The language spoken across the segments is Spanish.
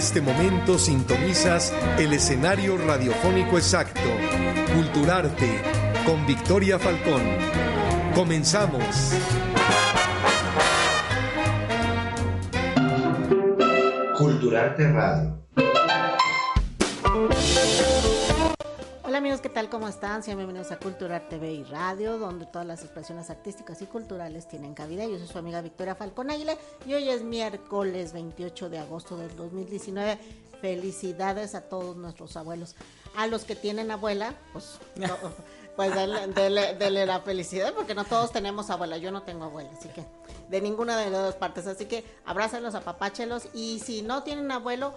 este momento sintonizas el escenario radiofónico exacto, Culturarte, con Victoria Falcón. Comenzamos. Culturarte Radio. Hola amigos, ¿qué tal? ¿Cómo están? Sean bienvenidos a Cultural TV y Radio, donde todas las expresiones artísticas y culturales tienen cabida. Yo soy su amiga Victoria Falcón Águila y hoy es miércoles 28 de agosto del 2019. Felicidades a todos nuestros abuelos. A los que tienen abuela, pues, no, pues denle, la felicidad, porque no todos tenemos abuela. Yo no tengo abuela, así que de ninguna de las dos partes. Así que abrácenlos, apapáchelos y si no tienen abuelo,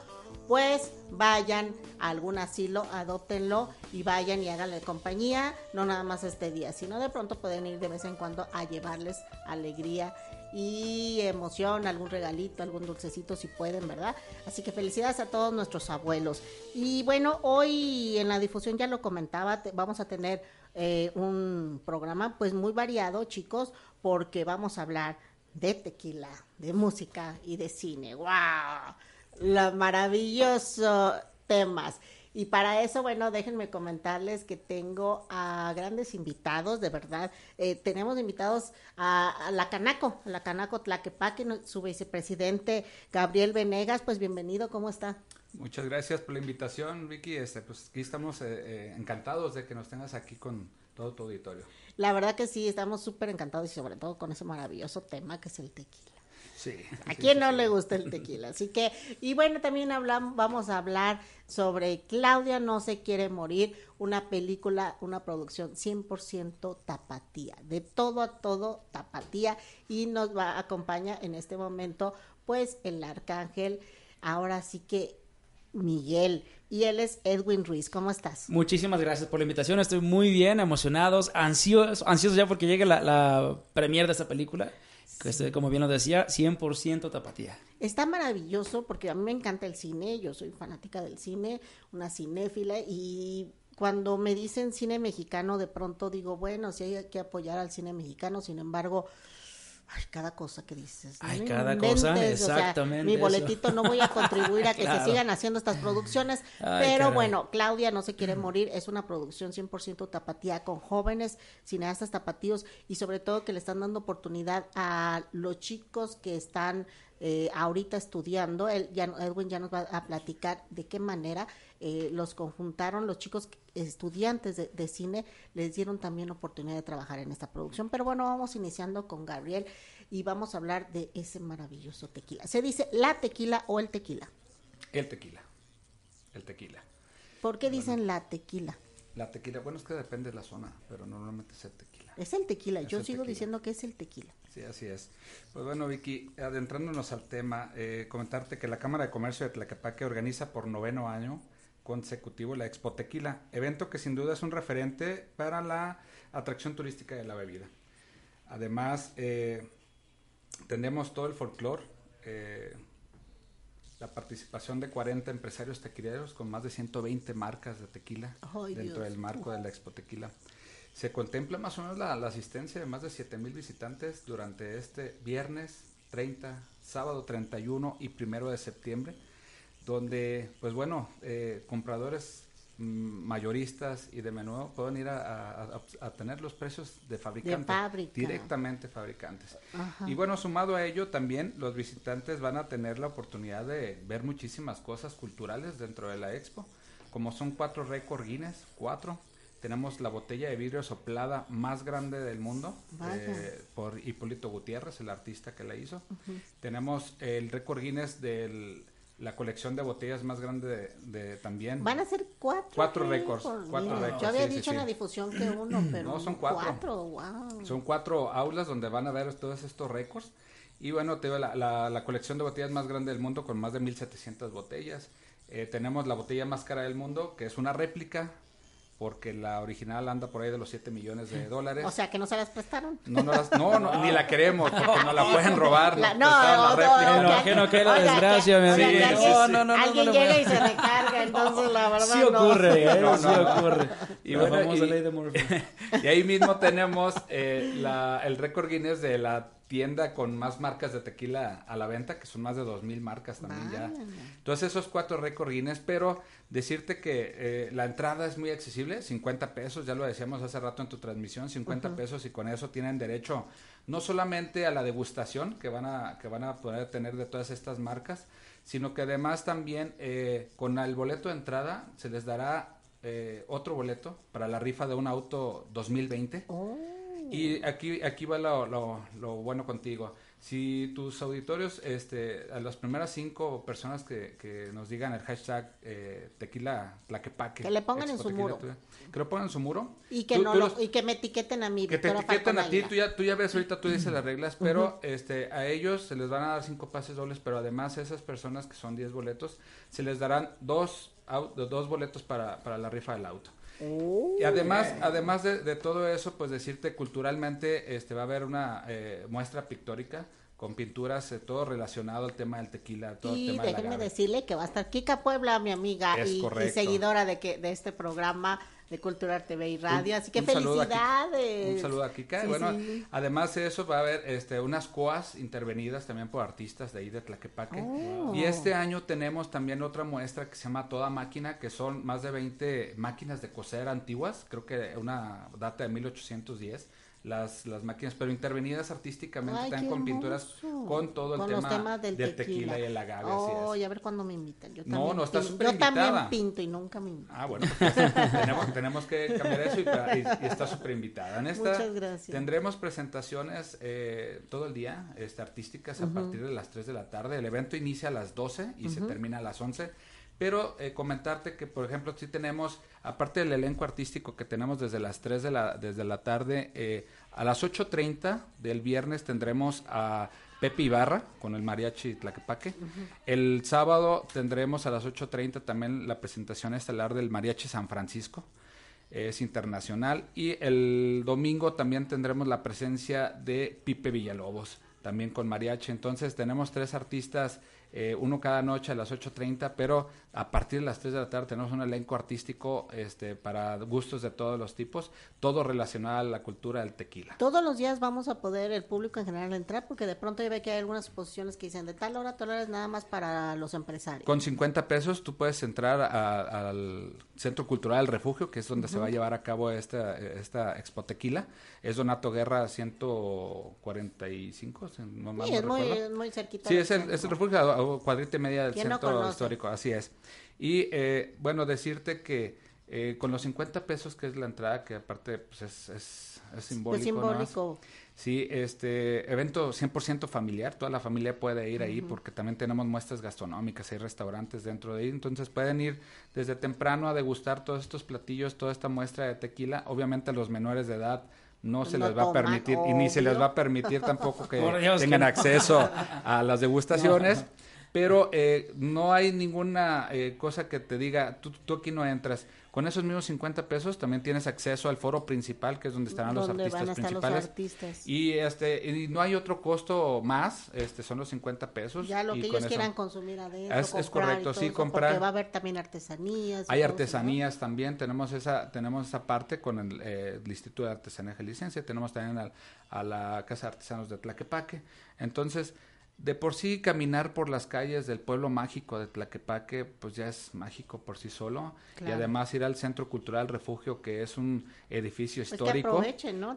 pues vayan a algún asilo, adóptenlo y vayan y háganle compañía, no nada más este día, sino de pronto pueden ir de vez en cuando a llevarles alegría y emoción, algún regalito, algún dulcecito si pueden, ¿verdad? Así que felicidades a todos nuestros abuelos. Y bueno, hoy en la difusión ya lo comentaba, vamos a tener eh, un programa pues muy variado, chicos, porque vamos a hablar de tequila, de música y de cine. ¡Wow! Los maravillosos temas. Y para eso, bueno, déjenme comentarles que tengo a grandes invitados, de verdad. Eh, tenemos invitados a, la Canaco, a la Canaco Tlaquepaque, su vicepresidente Gabriel Venegas. Pues bienvenido, ¿cómo está? Muchas gracias por la invitación, Vicky. Este, pues aquí estamos eh, eh, encantados de que nos tengas aquí con todo tu auditorio. La verdad que sí, estamos súper encantados y sobre todo con ese maravilloso tema que es el tequila. ¿A quién no le gusta el tequila? Así que, y bueno, también hablamos, vamos a hablar sobre Claudia no se quiere morir, una película, una producción 100% tapatía, de todo a todo tapatía, y nos va a acompañar en este momento, pues, el arcángel, ahora sí que Miguel. Y él es Edwin Ruiz. ¿Cómo estás? Muchísimas gracias por la invitación. Estoy muy bien, emocionados, ansiosos, ansiosos ya porque llegue la, la premier de esta película que como bien lo decía, 100% tapatía. Está maravilloso porque a mí me encanta el cine, yo soy fanática del cine, una cinéfila y cuando me dicen cine mexicano de pronto digo, bueno, sí hay que apoyar al cine mexicano, sin embargo, Ay, cada cosa que dices. Ay, cada cosa, exactamente. mi boletito no voy a contribuir a que se sigan haciendo estas producciones, pero bueno, Claudia no se quiere morir, es una producción 100% tapatía con jóvenes cineastas tapatíos y sobre todo que le están dando oportunidad a los chicos que están eh, ahorita estudiando. Él, ya, Edwin ya nos va a platicar de qué manera eh, los conjuntaron los chicos estudiantes de, cine, les dieron también oportunidad de trabajar en esta producción. Pero bueno, vamos iniciando con Gabriel y vamos a hablar de ese maravilloso tequila. ¿Se dice la tequila o el tequila? El tequila. El tequila. ¿Por qué dicen la tequila? La tequila, bueno, es que depende de la zona, pero normalmente es el tequila. Es el tequila, yo sigo diciendo que es el tequila. Sí, así es. Pues bueno, Vicky, adentrándonos al tema, eh, comentarte que la Cámara de Comercio de Tlaquepaque organiza por noveno año consecutivo la Expo Tequila, evento que sin duda es un referente para la atracción turística de la bebida. Además, eh, tenemos todo el folclore, eh, la participación de 40 empresarios tequileros con más de 120 marcas de tequila dentro del marco de la Expo Tequila. Se contempla más o menos la, la asistencia de más de 7 mil visitantes durante este viernes 30, sábado 31 y primero de septiembre donde, pues bueno, eh, compradores mm, mayoristas y de menudo pueden ir a, tener los precios de fabricante, directamente fabricantes. Y bueno, sumado a ello también los visitantes van a tener la oportunidad de ver muchísimas cosas culturales dentro de la expo, como son cuatro récord Guinness, cuatro. Tenemos la botella de vidrio soplada más grande del mundo eh, por Hipólito Gutiérrez, el artista que la hizo. Tenemos el récord Guinness del la colección de botellas más grande de, también. Van a ser cuatro. Cuatro récords. Cuatro récords. Yo había dicho en la difusión que uno, pero. No, son cuatro. Son cuatro aulas donde van a ver todos estos récords. Y bueno, te la, la, colección de botellas más grande del mundo con más de 1700 botellas. Eh, tenemos la botella más cara del mundo, que es una réplica porque la original anda por ahí de los 7 millones de dólares. O sea, que no se las prestaron. No, no, las, no, no ni la queremos, porque no la pueden robar. La, no, no, no, no, que no, que la desgracia, mi amigo. no, no, no, Alguien llega y se recarga, entonces la verdad Sí ocurre, ¿eh? sí ocurre. Y bueno, y, ley de Murphy. y ahí mismo tenemos eh, la, el récord Guinness de la tienda con más marcas de tequila a la venta, que son más de dos mil marcas también ya. Entonces esos cuatro récord Guinness, pero decirte que eh, la entrada es muy accesible, 50 pesos, ya lo decíamos hace rato en tu transmisión, 50 pesos y con eso tienen derecho no solamente a la degustación que van a, que van a poder tener de todas estas marcas, sino que además también eh, con el boleto de entrada se les dará eh, otro boleto para la rifa de un auto 2020. Oh. Y aquí, aquí va lo, lo- lo bueno contigo. Si tus auditorios, este, a las primeras cinco personas que, que nos digan el hashtag eh, tequila tlaquepaque. Que le pongan en su muro. Tuya, Que lo pongan en su muro. Y que Tú- no tú los- y que me etiqueten a mí, que te etiqueten a ti, tú ya, tú ya ves ahorita, tú dices las reglas, pero este, a ellos se les van a dar cinco pases dobles, pero además a esas personas que son 10 boletos, se les darán dos, dos boletos para, para la rifa del auto. Oh. Y además, además de, de todo eso, pues decirte culturalmente, este va a haber una eh, muestra pictórica con pinturas, eh, todo relacionado al tema del tequila, todo el Y tema del déjenme agave. decirle que va a estar Kika Puebla, mi amiga Es y, y seguidora de que de este programa de Cultura TV y Radio. Un- Así que un saludo felicidades. Un saludo a Kika. Sí, bueno, sí. además de eso va a haber este, unas coas intervenidas también por artistas de ahí de Tlaquepaque. Oh. Y este año tenemos también otra muestra que se llama Toda Máquina, que son más de 20 máquinas de coser antiguas, creo que una data de 1810. Las, las máquinas, pero intervenidas artísticamente, Ay, están con pinturas con todo el Con tema los del, tequila. y el agave. así es. Oh, y a ver cuándo me invitan. Yo No, también no, estás pin- súper Yo también invitada. pinto y nunca me invitan. Ah, bueno, pues, tenemos, tenemos que cambiar eso y, para- y- y está súper invitada. En esta Muchas gracias. tendremos presentaciones eh, todo el día, este, artísticas a partir de las 3 de la tarde. El evento inicia a las 12 y se termina a las 11. Pero eh, comentarte que, por ejemplo, sí tenemos, aparte del elenco artístico que tenemos desde las 3 de la, desde la tarde, eh, a las 8.30 del viernes tendremos a Pepe Ibarra con el mariachi Tlaquepaque. El sábado tendremos a las 8.30 también la presentación estelar del mariachi San Francisco. Es internacional. Y el domingo también tendremos la presencia de Pipe Villalobos, también con mariachi. Entonces tenemos tres artistas, eh, uno cada noche a las 8.30, pero a partir de las 3 de la tarde tenemos un elenco artístico este, para gustos de todos los tipos, todo relacionado a la cultura del tequila. Todos los días vamos a poder el público en general entrar porque de pronto ya ve que hay algunas exposiciones que dicen de tal hora tal hora es nada más para los empresarios. Con 50 pesos tú puedes entrar a- al Centro Cultural del Refugio, que es donde se va a llevar a cabo esta, esta Expo Tequila. Es Donato Guerra 145, si no mal Sí, no es muy, recuerdo. muy cerquita. Sí, es el, es el refugio cuadrita y media del ¿Quién no centro histórico, así es. Y eh, bueno, decirte que eh, con los 50 pesos que es la entrada, que aparte pues es, es, es simbólico. Pues. Sí, este evento 100% familiar, toda la familia puede ir ahí porque también tenemos muestras gastronómicas, hay restaurantes dentro de ahí, entonces pueden ir desde temprano a degustar todos estos platillos, toda esta muestra de tequila. Obviamente a los menores de edad no se No les va a permitir y ni se les va a permitir tampoco que tengan que no. acceso a las degustaciones. Pero eh, no hay ninguna eh, cosa que te diga, tú, tú aquí no entras. Con esos mismos 50 pesos también tienes acceso al foro principal, que es donde estarán los artistas van a estar los principales. artistas. Y este y no hay otro costo más, este son los 50 pesos. ya lo y que ellos eso- quieran consumir adentro, Es- es comprar y correcto, todo sí, eso, comprar. Porque va a haber también artesanías. Hay artesanías también, tenemos esa tenemos esa parte con el, eh, el Instituto de Artesanía y Licencia, tenemos también al- a la Casa de Artesanos de Tlaquepaque. Entonces, de por sí caminar por las calles del pueblo mágico de Tlaquepaque, pues ya es mágico por sí solo. Y además ir al Centro Cultural Refugio, que es un edificio Pues histórico.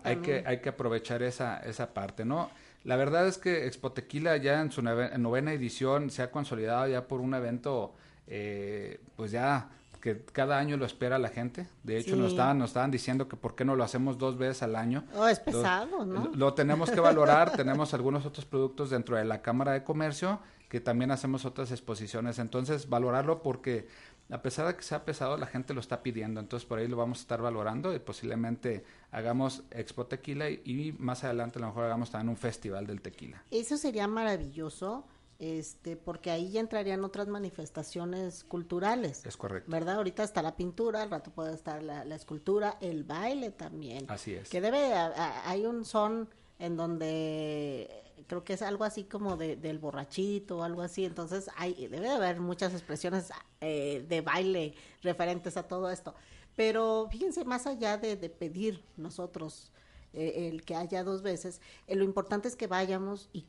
hay que hay que aprovechar esa esa parte no la verdad es que Expo Tequila ya en su nove- novena edición se ha consolidado ya por un evento eh, pues ya que cada año lo espera la gente de hecho Sí. nos estaban nos estaban diciendo que por qué no lo hacemos dos veces al año Oh, es Lo- pesado, ¿no? lo, lo tenemos que valorar tenemos algunos otros productos dentro de la Cámara de Comercio que también hacemos otras exposiciones entonces valorarlo porque a pesar de que sea pesado, la gente lo está pidiendo, entonces por ahí lo vamos a estar valorando y posiblemente hagamos Expo Tequila y, y más adelante a lo mejor hagamos también un festival del tequila. Eso sería maravilloso, este, porque ahí ya entrarían otras manifestaciones culturales. Es correcto. ¿Verdad? Ahorita está la pintura, al rato puede estar la, la escultura, el baile también. Así es. Que debe, a- a- hay un son en donde creo que es algo así como de, del borrachito o algo así, entonces hay, debe de haber muchas expresiones eh, de baile referentes a todo esto. Pero fíjense, más allá de, de pedir nosotros eh, el que haya dos veces. Eh, lo importante es que vayamos y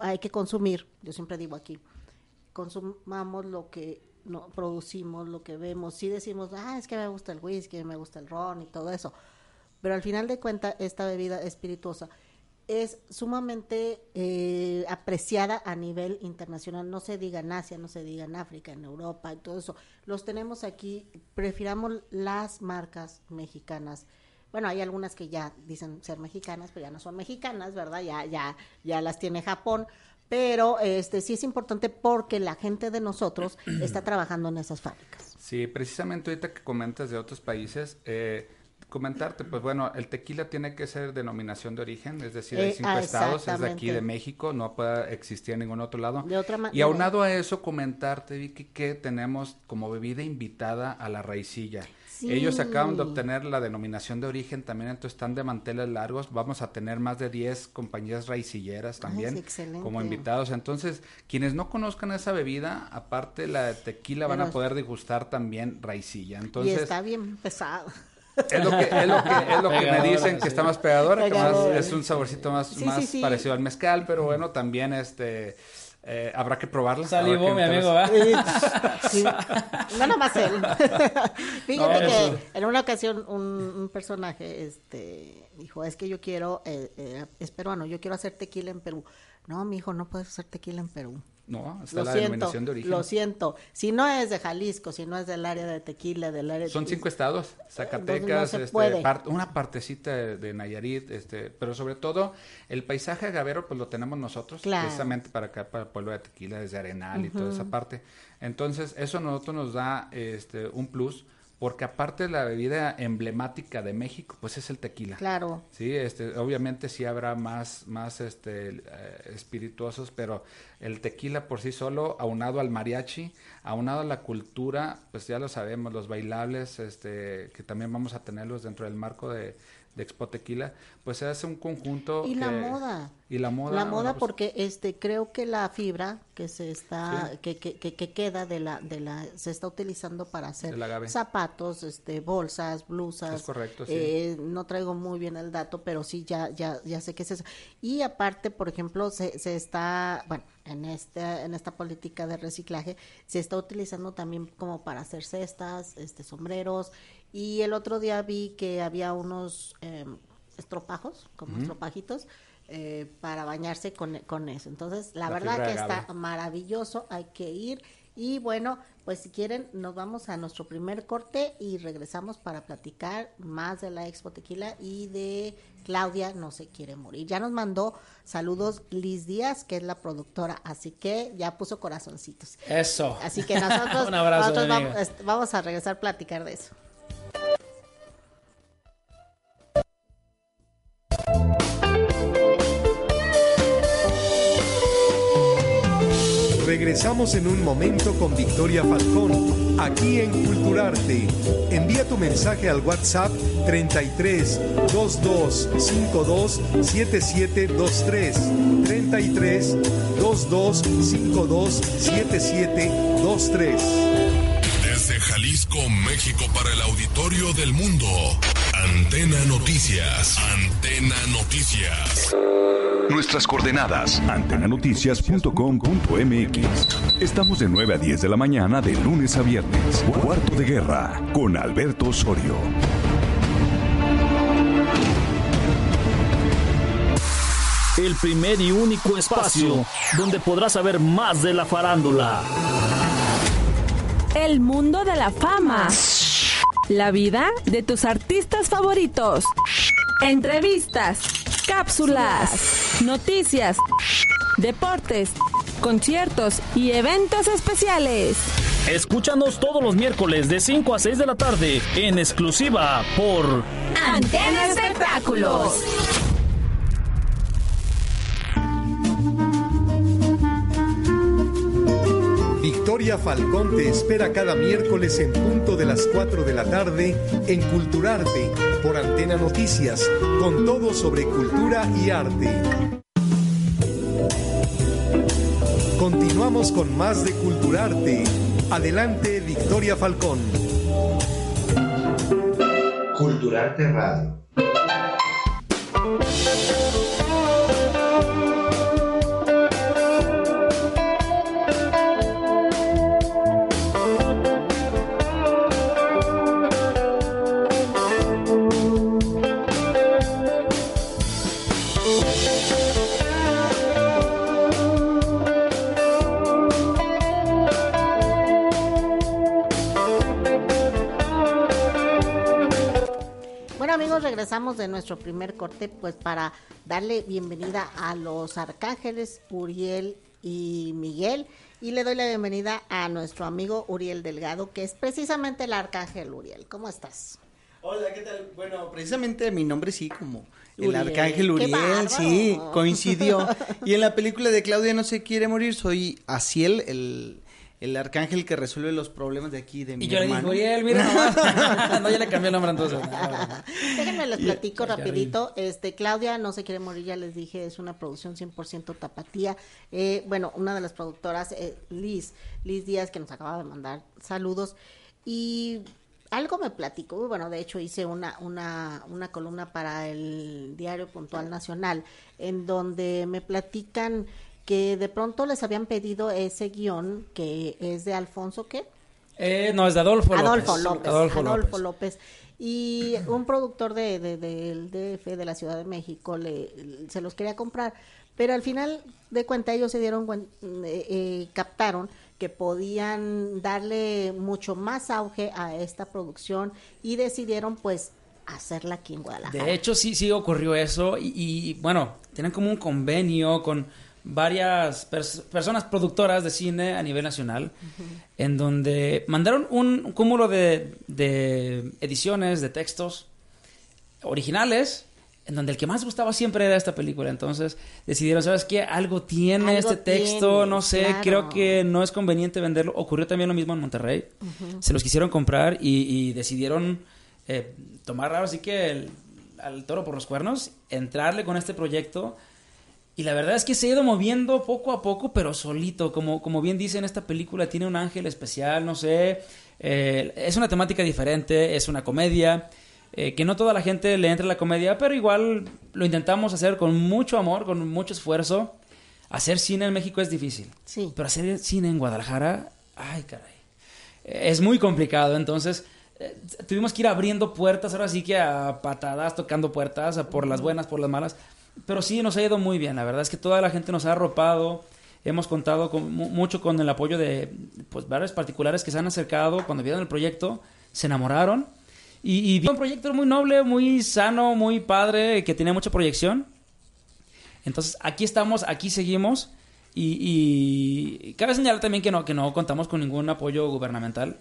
hay que consumir, yo siempre digo aquí, consumamos lo que producimos, lo que vemos. Sí decimos, ah, es que me gusta el whisky, me gusta el ron y todo eso. Pero al final de cuentas, esta bebida espirituosa es sumamente eh, apreciada a nivel internacional. No se diga en Asia, no se diga en África, en Europa y todo eso. Los tenemos aquí. Prefiramos las marcas mexicanas. Bueno, hay algunas que ya dicen ser mexicanas, pero ya no son mexicanas, ¿verdad? Ya, ya, ya las tiene Japón. Pero este sí es importante porque la gente de nosotros está trabajando en esas fábricas. Sí, precisamente ahorita que comentas de otros países, eh, comentarte, pues bueno, el tequila tiene que ser denominación de origen, es decir, hay Eh, cinco ah, estados, es de aquí de México, no puede existir en ningún otro lado. De otra y aunado a eso, comentarte, Vicky, que tenemos como bebida invitada a la raicilla. Sí. Ellos acaban de obtener la denominación de origen también, entonces están de manteles largos. Vamos a tener más de 10 compañías raicilleras también sí, excelente. como invitados. Entonces, quienes no conozcan esa bebida, aparte la de tequila, van a poder degustar también raicilla. y Entonces, está bien pesado. es lo que, es lo que, es lo que me dicen que sí. está más pegadora, que más es un saborcito más, Sí, más sí, sí. parecido al mezcal, pero bueno, también este eh, habrá que probarla. Salivó mi amigo, ¿va? Sí. No nomás él. Fíjate No, que eso. en una ocasión un, un personaje este dijo, es que yo quiero, eh, eh, es peruano, yo quiero hacer tequila en Perú. No, mi hijo, no puedes hacer tequila en Perú. No, está Lo la siento, denominación de origen. lo siento. Si no es de Jalisco, si no es del área de tequila, del área Son de... cinco estados, Zacatecas, se este, una partecita de, de Nayarit, este, pero sobre todo el paisaje agavero pues lo tenemos nosotros, Claro. precisamente para acá, para el pueblo de Tequila, desde Arenal y toda esa parte. Entonces, eso a nosotros nos da este, un plus, porque aparte de la bebida emblemática de México, pues es el tequila. Claro. Sí, este, obviamente sí habrá más, más este, eh, espirituosos, pero el tequila por sí solo, aunado al mariachi, aunado a la cultura, pues ya lo sabemos, los bailables, este, que también vamos a tenerlos dentro del marco de, de Expo Tequila, pues se hace un conjunto. Y la moda. Y la moda. La moda pues, porque este creo que la fibra que se está Sí. que, que, que, que queda de la de la se está utilizando para hacer zapatos, este bolsas, blusas. Es correcto, sí. Eh, no traigo muy bien el dato, pero sí ya ya ya sé qué es eso. Y aparte, por ejemplo, se, se está, bueno, en esta en esta política de reciclaje se está utilizando también como para hacer cestas, este sombreros y el otro día vi que había unos em, estropajos, como estropajitos, eh, para bañarse con, con eso. Entonces, la, La verdad que está maravilloso, hay que ir. Y bueno, pues si quieren, nos vamos a nuestro primer corte y regresamos para platicar más de la Expo Tequila y de Claudia No se quiere morir. Ya nos mandó saludos Liz Díaz, que es la productora, así que ya puso corazoncitos. Eso. Así que nosotros, Un abrazo, nosotros vamos, vamos a regresar a platicar de eso. Regresamos en un momento con Victoria Falcón, aquí en Culturarte. Envía tu mensaje al WhatsApp 33 22 52 7723. 33 22 52 7723. Desde Jalisco, México, para el auditorio del mundo. Antena Noticias. Antena Noticias. Nuestras coordenadas, antenanoticias.com.mx. Estamos de 9 a 10 de la mañana de lunes a viernes. Cuarto de guerra con Alberto Osorio. El primer y único espacio donde podrás saber más de la farándula. El mundo de la fama. La vida de tus artistas favoritos. Entrevistas, cápsulas, noticias, deportes, conciertos y eventos especiales. Escúchanos todos los miércoles de 5 a 6 de la tarde en exclusiva por Antena Espectáculos. Victoria Falcón te espera cada miércoles en punto de las 4 de la tarde en Culturarte por Antena Noticias, con todo sobre cultura y arte. Continuamos con más de Culturarte. Adelante, Victoria Falcón. Culturarte Radio. Regresamos de nuestro primer corte, pues para darle bienvenida a los arcángeles Uriel y Miguel. Y le doy la bienvenida a nuestro amigo Uriel Delgado, que es precisamente el arcángel Uriel. ¿Cómo estás? Hola, ¿qué tal? Bueno, precisamente mi nombre sí, como el Uriel, arcángel Uriel, sí, coincidió. Y en la película de Claudia no se quiere morir, soy Asiel, el, el arcángel que resuelve los problemas de aquí de mi Y yo le dije, hermano. Uriel, mira nomás. no, ya le cambié el nombre entonces. Déjenme les platico rapidito. Este, Claudia no se quiere morir, ya les dije, es una producción 100% tapatía. Eh, bueno, una de las productoras, eh, Liz, Liz Díaz, que nos acaba de mandar saludos. Y algo me platicó, bueno, de hecho hice una, una, una columna para el diario Puntual Nacional, en donde me platican que de pronto les habían pedido ese guion que es de Alfonso, ¿qué? Eh, no, es de Adolfo López. Adolfo López. Adolfo Adolfo, López. López. Y un productor de, de- del DF de la Ciudad de México le, se los quería comprar, pero al final de cuenta ellos se dieron eh, eh, captaron que podían darle mucho más auge a esta producción y decidieron pues hacerla aquí en Guadalajara. De hecho, sí, sí ocurrió eso. Y, y, bueno, tienen como un convenio con varias pers- personas productoras de cine a nivel nacional, en donde mandaron un cúmulo de, de ediciones, de textos originales, en donde el que más gustaba siempre era esta película. Entonces decidieron, ¿sabes qué? Algo tiene Algo este texto, tiene, no sé, claro. creo que no es conveniente venderlo. Ocurrió también lo mismo en Monterrey. Se los quisieron comprar y, y decidieron eh, tomar ahora sí que el- al toro por los cuernos, entrarle con este proyecto. Y la verdad es que se ha ido moviendo poco a poco, pero solito. Como, como bien dice en esta película, tiene un ángel especial, no sé. eh, es una temática diferente, es una comedia. eh, que no toda la gente le entra a la comedia, pero igual lo intentamos hacer con mucho amor, con mucho esfuerzo. Hacer cine en México es difícil. Sí. Pero hacer cine en Guadalajara, ay, caray. Es muy complicado, entonces eh, tuvimos que ir abriendo puertas, ahora sí que a patadas, tocando puertas, a por las buenas, por las malas. Pero sí, nos ha ido muy bien, la verdad es que toda la gente nos ha arropado, hemos contado con, mu- mucho con el apoyo de pues, varios particulares que se han acercado cuando vieron el proyecto, se enamoraron. Y, y un proyecto muy noble, muy sano, muy padre, que tenía mucha proyección. Entonces, aquí estamos, aquí seguimos. Y, y cabe señalar también que no, que no contamos con ningún apoyo gubernamental,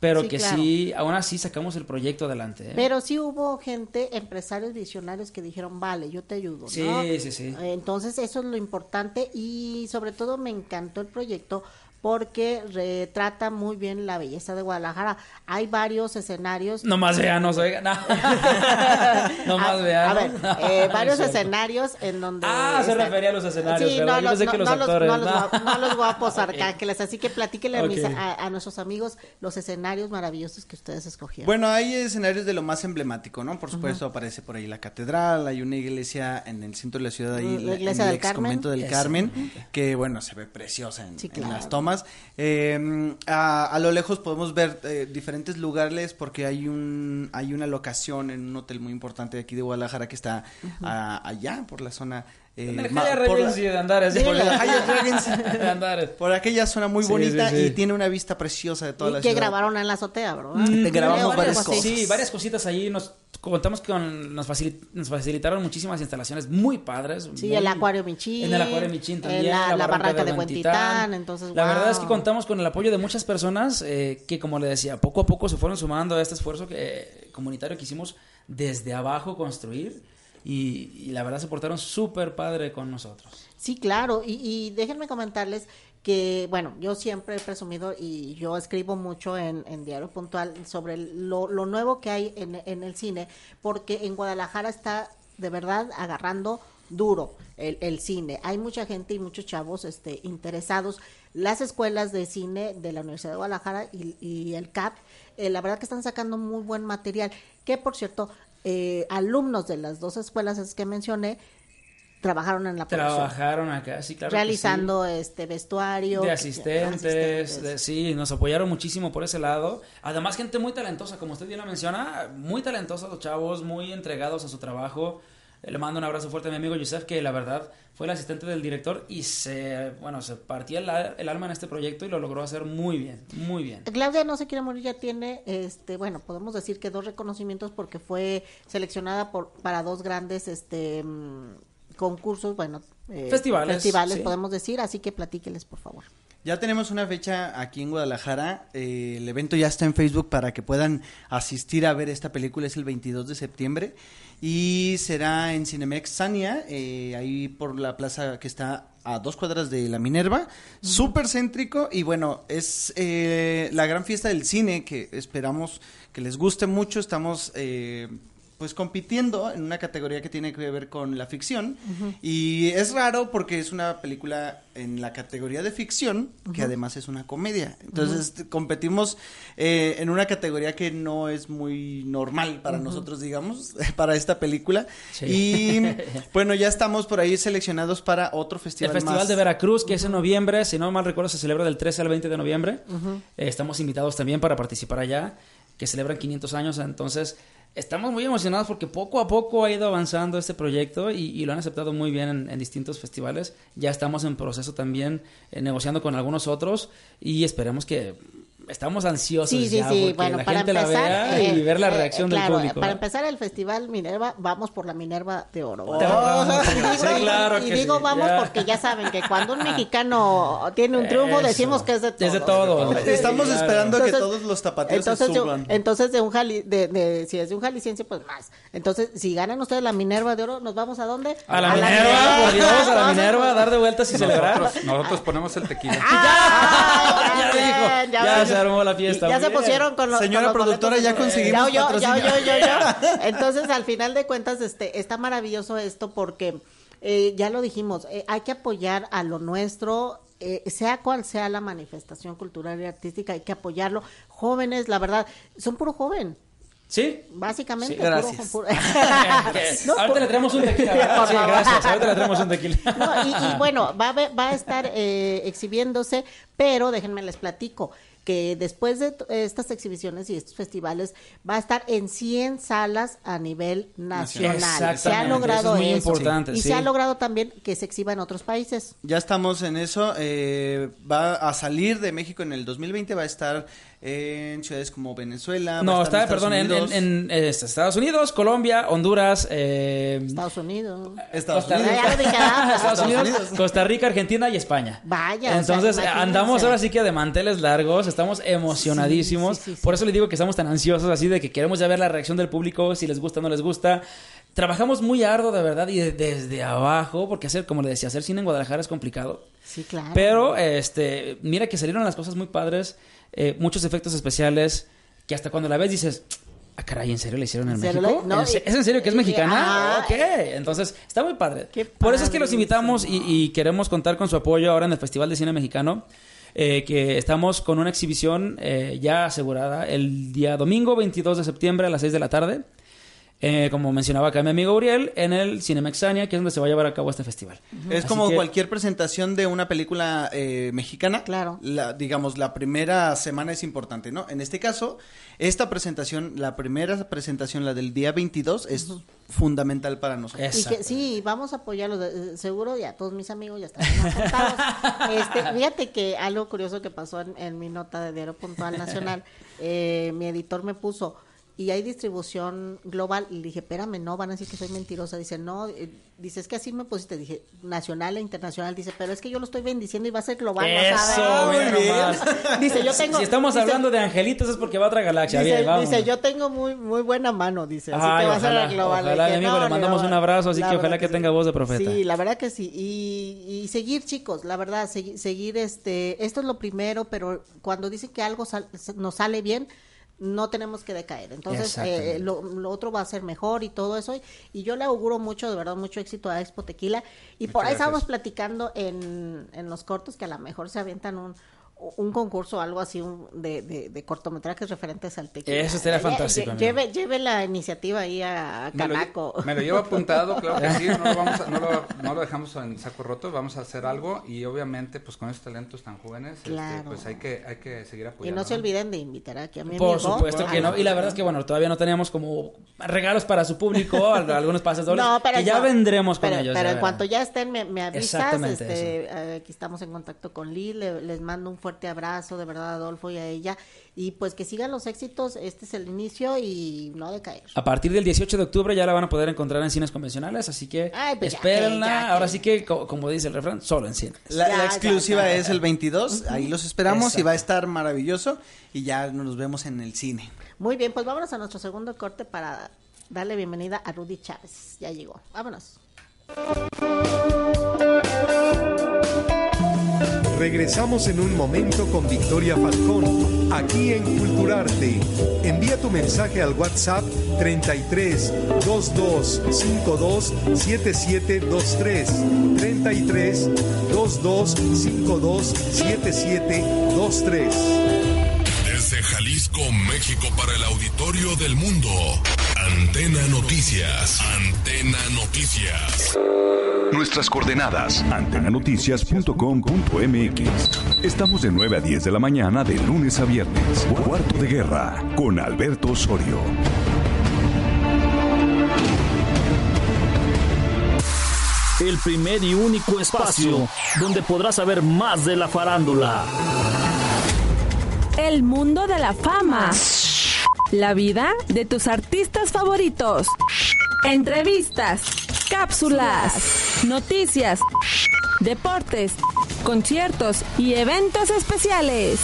pero Sí, que claro. sí, aún así sacamos el proyecto adelante. ¿eh? Pero sí hubo gente, empresarios visionarios que dijeron, vale, yo te ayudo. ¿no? Sí, sí, sí. Entonces eso es lo importante y sobre todo me encantó el proyecto porque retrata muy bien la belleza de Guadalajara. Hay varios escenarios. No más veanos, oiga. No, no más a, veanos. a ver, eh, varios No es cierto. escenarios en donde... Ah, se están- refería a los escenarios, Sí, no, los, no, que los no los- actores, no los guapos arcángeles. Así que platíquenle a, mis- Ok. a- a nuestros amigos los escenarios maravillosos que ustedes escogieron. Bueno, hay escenarios de lo más emblemático, ¿no? Por supuesto, aparece por ahí la catedral, hay una iglesia en el centro de la ciudad, ahí la iglesia en el del Carmen. exconvento del. Carmen, que bueno, se ve preciosa en, Sí, en las tomas. Eh, a, a lo lejos podemos ver eh, diferentes lugares porque hay un hay una locación en un hotel muy importante de aquí de Guadalajara que está allá por la zona eh, por la- Regency de Andares. por el Hyatt Regency. De Andares. por aquella zona muy Sí, bonita sí, sí. y tiene una vista preciosa de toda y la que ciudad. grabaron en la azotea, ¿verdad? Mm, te grabamos varias cosas. Sí, varias cositas ahí. Nos contamos con. Nos, facili- nos facilitaron muchísimas instalaciones muy padres. Sí, muy- el Acuario Michín. En el Acuario Michín también. en la, la barranca de Huentitán. Entonces, La verdad es que contamos con el apoyo de muchas personas eh, que, como le decía, poco a poco se fueron sumando a este esfuerzo que, eh, comunitario que hicimos desde abajo construir. Y, y la verdad se portaron súper padre con nosotros. Sí, claro. Y, y déjenme comentarles que, bueno, yo siempre he presumido y yo escribo mucho en, en Diario Puntual sobre lo, lo nuevo que hay en, el cine, porque en Guadalajara está de verdad agarrando duro el, el cine. Hay mucha gente y muchos chavos este, interesados. Las escuelas de cine de la Universidad de Guadalajara y, y el CAP, eh, la verdad que están sacando muy buen material, que por cierto, eh, alumnos de las dos escuelas esas que mencioné, trabajaron en la producción Trabajaron acá, sí, claro. realizando este vestuario. De que- asistentes, de- sí, nos apoyaron muchísimo por ese lado. Además, gente muy talentosa, como usted bien lo menciona, muy talentosa los chavos, muy entregados a su trabajo. Le mando un abrazo fuerte a mi amigo Yusef, que la verdad fue el asistente del director y se, bueno, se partía el, alma en este proyecto y lo logró hacer muy bien, muy bien. Claudia No se quiere morir ya tiene, este, bueno, podemos decir que dos reconocimientos porque fue seleccionada por para dos grandes, este, mm, concursos, bueno, eh, Festivales, festivales sí. podemos decir, así que platíqueles por favor. Ya tenemos una fecha aquí en Guadalajara. eh, el evento ya está en Facebook para que puedan asistir a ver esta película. Es el 22 de septiembre. Y será en Cinemex Sania, eh, ahí por la plaza que está a dos cuadras de la Minerva. Súper céntrico. Y bueno, es eh, la gran fiesta del cine que esperamos que les guste mucho. Estamos. Pues compitiendo en una categoría que tiene que ver con la ficción. Y es raro porque es una película en la categoría de ficción que además es una comedia. Entonces competimos eh, en una categoría que no es muy normal para nosotros digamos para esta película. Sí. y bueno ya estamos por ahí seleccionados para otro El festival Festival más. de Veracruz, que es en noviembre, si no mal recuerdo, se celebra del 13 al 20 de noviembre. Eh, estamos invitados también para participar allá, que celebran 500 años. Entonces, estamos muy emocionados porque poco a poco ha ido avanzando este proyecto y, lo han aceptado muy bien en, en distintos festivales. Ya estamos en proceso también, eh, negociando con algunos otros y esperemos que... Estamos ansiosos Sí, sí, ya sí, bueno, la para gente la empezar vea y eh, ver la eh, reacción claro, del público. Para empezar el festival Minerva, vamos por la Minerva de Oro. Y digo, sí, claro y que digo sí, vamos ya. porque ya saben que cuando un mexicano tiene un triunfo Eso. decimos que es de todo. Es de todo. estamos Claro. esperando que Entonces- todos los tapatíos se Entonces, de, suban entonces de un jali, de, de- si es de un jalisciense, pues más. Entonces, si ganan ustedes la Minerva de Oro, ¿nos vamos a dónde? A la Minerva, por Dios, a la Minerva, a dar de vueltas y celebrar. Nosotros, ponemos el tequila. ya dijo, ya ya se armó la fiesta. Ya se pusieron con los Señora con los productora, boletos. ya conseguimos Ya oyó, ya patrocinio. ya oyó. Entonces, al final de cuentas, este, está maravilloso esto porque eh, ya lo dijimos, eh, hay que apoyar a lo nuestro. eh, sea cual sea la manifestación cultural y artística, hay que apoyarlo. Jóvenes, la verdad, son puro joven. ¿Sí? Básicamente. Sí, gracias. puro- Que No, ahorita por- le traemos un tequila. Sí, gracias. Ahorita le traemos un tequila. No, y, y bueno, va a, ver- va a estar eh, exhibiéndose, pero déjenme les platico que después de estas exhibiciones y estos festivales va a estar en 100 salas a nivel nacional. Se ha logrado eso es muy eso. importante, y sí. se ha logrado también que se exhiba en otros países. Ya estamos en eso. eh, va a salir de México en el 2020. Va a estar en ciudades como Venezuela. No, está, perdón, en, eh, Estados Unidos, Colombia, Honduras, eh, Estados Unidos. Estados Costa Unidos. Rica, ah, Estados Estados Unidos, Costa Rica, Argentina y España. Vaya. o sea, Entonces imagínense. andamos ahora sí que de manteles largos, estamos emocionadísimos. Sí, sí, sí, sí. Por eso les digo que estamos tan ansiosos así de que queremos ya ver la reacción del público, si les gusta o no les gusta. Trabajamos muy arduo de verdad y de- desde abajo, porque hacer, como le decía, hacer cine en Guadalajara es complicado. Sí, claro. Pero, este, mira que salieron las cosas muy padres, eh, muchos efectos especiales, que hasta cuando la ves dices, ah, caray, ¿en serio le hicieron en ¿En serio México? le- no, ¿En se- y- ¿Es en serio que es mexicana? ah, ok, entonces está muy padre. Por eso es que los invitamos y, y queremos contar con su apoyo ahora en el Festival de Cine Mexicano. eh, que estamos con una exhibición eh, ya asegurada el día domingo 22 de septiembre a las 6 de la tarde. Eh, como mencionaba acá mi amigo Uriel, en el Cinemexania, que es donde se va a llevar a cabo este festival. Es Así como que- cualquier presentación de una película eh, mexicana. Claro. La, digamos, la primera semana es importante, ¿no? En este caso, esta presentación, la primera presentación, la del día 22, es fundamental para nosotros. Y que, sí, vamos a apoyarlos. eh, Seguro ya todos mis amigos ya están apuntados. este, fíjate que algo curioso que pasó en, en mi nota de Diario Puntual Nacional, eh, mi editor me puso, y hay distribución global, y le dije, espérame, no, van a decir que soy mentirosa. Dice, no, eh, dice, es que así me pusiste. Dije, nacional e internacional. Dice, pero es que yo lo estoy bendiciendo y va a ser global. ¿no Eso, sabes? mira Muy bien. nomás. Dice, yo tengo. Si estamos dice- hablando de angelitos es porque va a otra galaxia. Dice, Bien, vamos. dice, yo tengo muy muy buena mano, dice, así Ay, que va a ser global. ojalá, Dije, amigo, no, le mandamos no, un abrazo, así que ojalá que tenga voz de profeta. Sí, la verdad que sí. Y, y seguir, chicos, la verdad, segui- seguir, este, esto es lo primero, pero cuando dicen que algo sal- nos sale bien, no tenemos que decaer. Entonces, eh, lo, lo otro va a ser mejor y todo eso. Y, y yo le auguro mucho, de verdad, mucho éxito a Expo Tequila. Y por ahí gracias. estábamos platicando en, en los cortos que a lo mejor se avientan un un concurso o algo así un- de, de, de cortometrajes referentes al tequila. Eso estaría Lle- fantástico, lle-. Lleve, lleve la iniciativa ahí a, Me Canaco. lle- me lo llevo apuntado, claro que sí, no lo, vamos a- no, lo, no lo dejamos en saco roto, vamos a hacer algo y obviamente pues con esos talentos tan jóvenes, este, pues hay que, hay que seguir Y apoyando. no se olviden de invitar aquí a mi Por amigo. supuesto que no. Y la verdad es que, bueno, todavía no teníamos como regalos para su público, al- algunos pases dobles. No, pero que ya no. vendremos con pero, ellos. Pero ya en verán. cuanto ya estén, me, me avisas. Exactamente Este, eh, aquí estamos en contacto con Lee. le- les mando un fuerte abrazo, de verdad, a Adolfo y a ella. Y pues que sigan los éxitos. Este es el inicio y no decaer. A partir del 18 de octubre ya la van a poder encontrar en cines convencionales, así que Ay, pues ya espérenla. que, ya que. Ahora sí que, co- como dice el refrán, solo en cines. La, Ya, la ya, exclusiva ya. es el 22, ahí los esperamos y va a estar maravilloso y ya nos vemos en el cine. Muy bien, pues vámonos a nuestro segundo corte para darle bienvenida a Rudy Chávez. Ya llegó. Vámonos. Regresamos en un momento con Victoria Falcón, aquí en Culturarte. Envía tu mensaje al WhatsApp 33 22 52 7723. 33 22 52 7723. Desde Jalisco, México para el auditorio del mundo. Antena Noticias. Antena Noticias. Nuestras coordenadas, antenanoticias.com.mx. Estamos de 9 a 10 de la mañana de lunes a viernes. Cuarto de guerra con Alberto Osorio. El primer y único espacio donde podrás saber más de la farándula. El mundo de la fama. La vida de tus artistas favoritos. Entrevistas, cápsulas, noticias, deportes, conciertos y eventos especiales.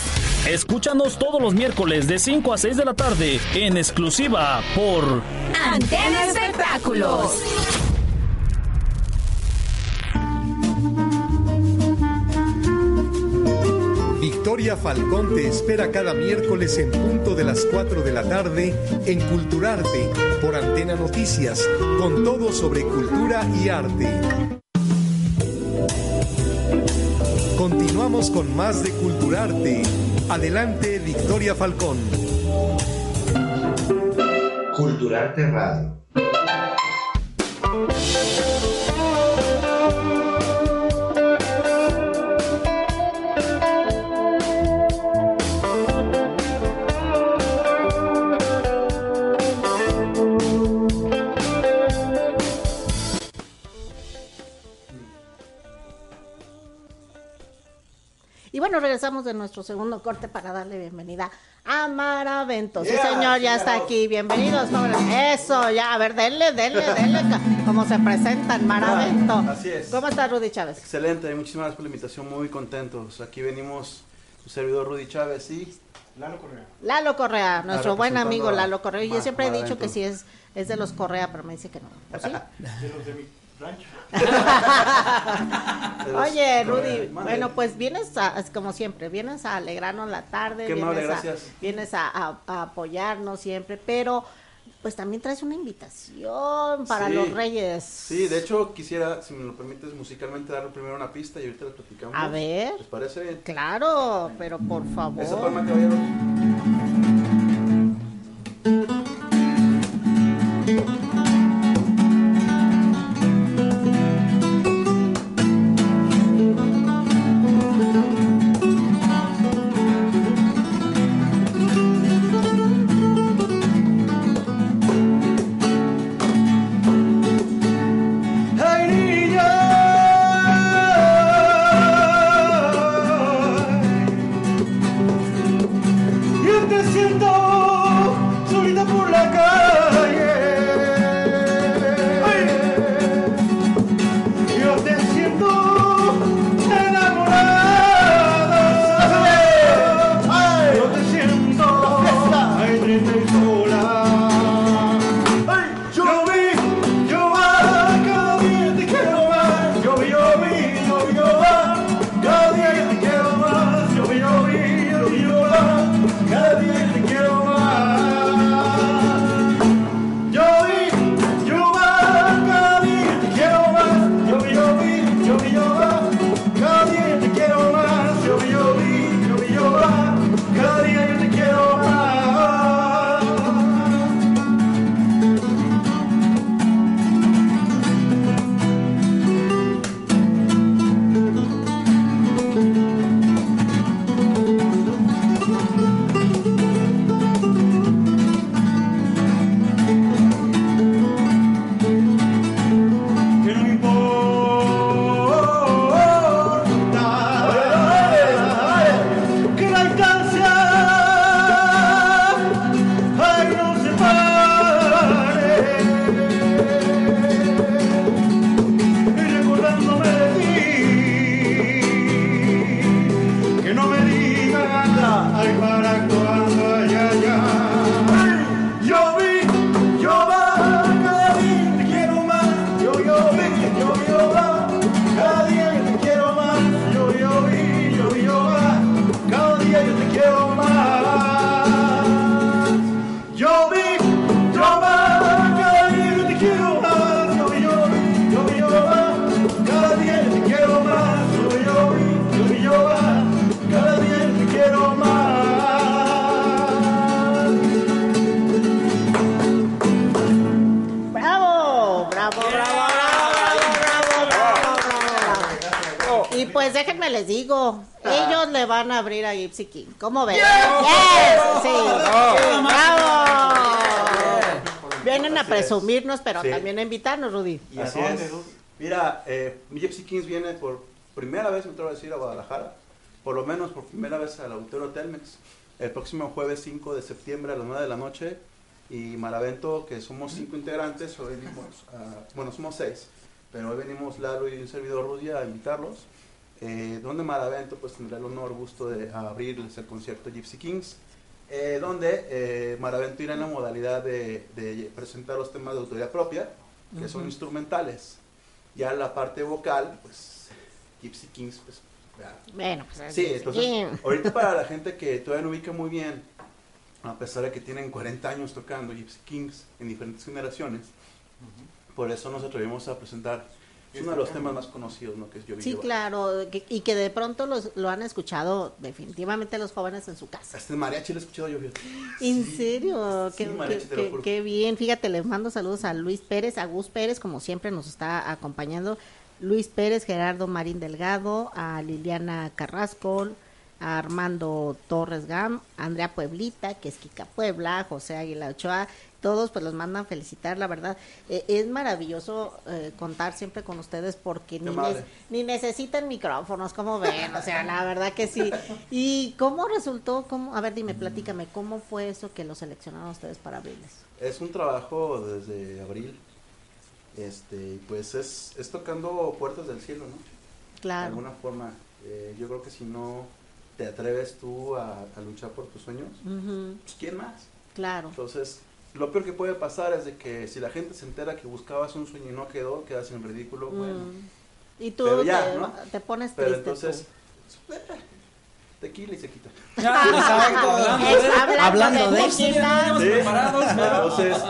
Escúchanos todos los miércoles de 5 a 6 de la tarde en exclusiva por Antena Espectáculos. Victoria Falcón te espera cada miércoles en punto de las 4 de la tarde en Culturarte por Antena Noticias, con todo sobre cultura y arte. Continuamos con más de Culturarte. Adelante, Victoria Falcón. Culturarte Radio. Bueno, regresamos de nuestro segundo corte para darle bienvenida a Maravento. Sí, señor, ya está aquí. Bienvenidos, jóvenes. Eso, ya, a ver, denle, denle, denle. Como se presentan, Maravento. Así es. ¿Cómo está Rudy Chávez? Excelente, muchísimas gracias por la invitación, muy contentos. Aquí venimos su servidor Rudy Chávez y Lalo Correa. Lalo Correa, nuestro buen amigo Lalo Correa. Y yo siempre he dicho que sí es, es de los Correa, pero me dice que no. ¿O sí? De los de mi rancho. Oye, Rudy, bueno, pues vienes a, como siempre, vienes a alegrarnos la tarde, Qué amable, vienes, a, gracias. vienes a, a- a apoyarnos siempre, pero pues también traes una invitación para Sí. los reyes. Sí, de hecho quisiera, si me lo permites, musicalmente dar primero una pista y ahorita les platicamos. A ver. ¿Les parece bien? Claro, pero por favor. Esa palma, caballero. Gypsy King. ¿Cómo ven? Yes, sí, sí, bravo. Vienen a presumirnos, pero Sí. también a invitarnos, Rudy. Y así es. Mira, eh, Gypsy Kings viene por primera vez, me atrevo a decir, a Guadalajara. Por lo menos por primera vez al Auditorio Telmex. El próximo jueves 5 de septiembre a las 9 de la noche. Y Maravento, que somos cinco integrantes, hoy venimos, a- bueno, somos seis. Pero hoy venimos Lalo y un servidor Rudy a invitarlos. Eh, donde Maravento pues tendrá el honor, gusto de abrirles el concierto Gypsy Kings. eh, donde eh, Maravento irá en la modalidad de, de presentar los temas de autoría propia, que son Ujú. instrumentales. Ya la parte vocal, pues Gypsy Kings, pues... ya. Bueno, pues Sí, entonces, ahorita para la gente que todavía no ubica muy bien, a pesar de que tienen 40 años tocando Gypsy Kings en diferentes generaciones, por eso nos atrevimos a presentar es uno de los temas más conocidos, ¿no? Que es Yo Sí, claro, que- y que de pronto los, lo han escuchado definitivamente los jóvenes en su casa. Este mariachi lo he escuchado yo. ¿En serio? Sí, qué, mariachi, qué- qué- qué bien. Fíjate, les mando saludos a Luis Pérez, a Gus Pérez, como siempre nos está acompañando. Luis Pérez, Gerardo Marín Delgado, a Liliana Carrasco, a Armando Torres Gam, Andrea Pueblita, que es Kika Puebla, José Águila Ochoa, todos pues los mandan felicitar, la verdad. Eh, es maravilloso eh, contar siempre con ustedes porque ni, necesitan micrófonos, como ven, o sea, la verdad que sí. ¿Y cómo resultó? Cómo, a ver, dime, platícame, ¿cómo fue eso que lo seleccionaron ustedes para abrirles? Es un trabajo desde abril. Este, pues es, es tocando puertas del cielo, ¿no? Claro. De alguna forma. Eh, yo creo que si no te atreves tú a, a luchar por tus sueños, pues ¿quién más? Claro. Entonces, lo peor que puede pasar es de que si la gente se entera que buscabas un sueño y no quedó, quedas en ridículo. Bueno, Mm. Y tú Pero ya, te, ¿no? te pones Pero triste. entonces, tú. tequila y se quita. Exacto. Hablando, Hablando de de- tequila. Sí, entonces,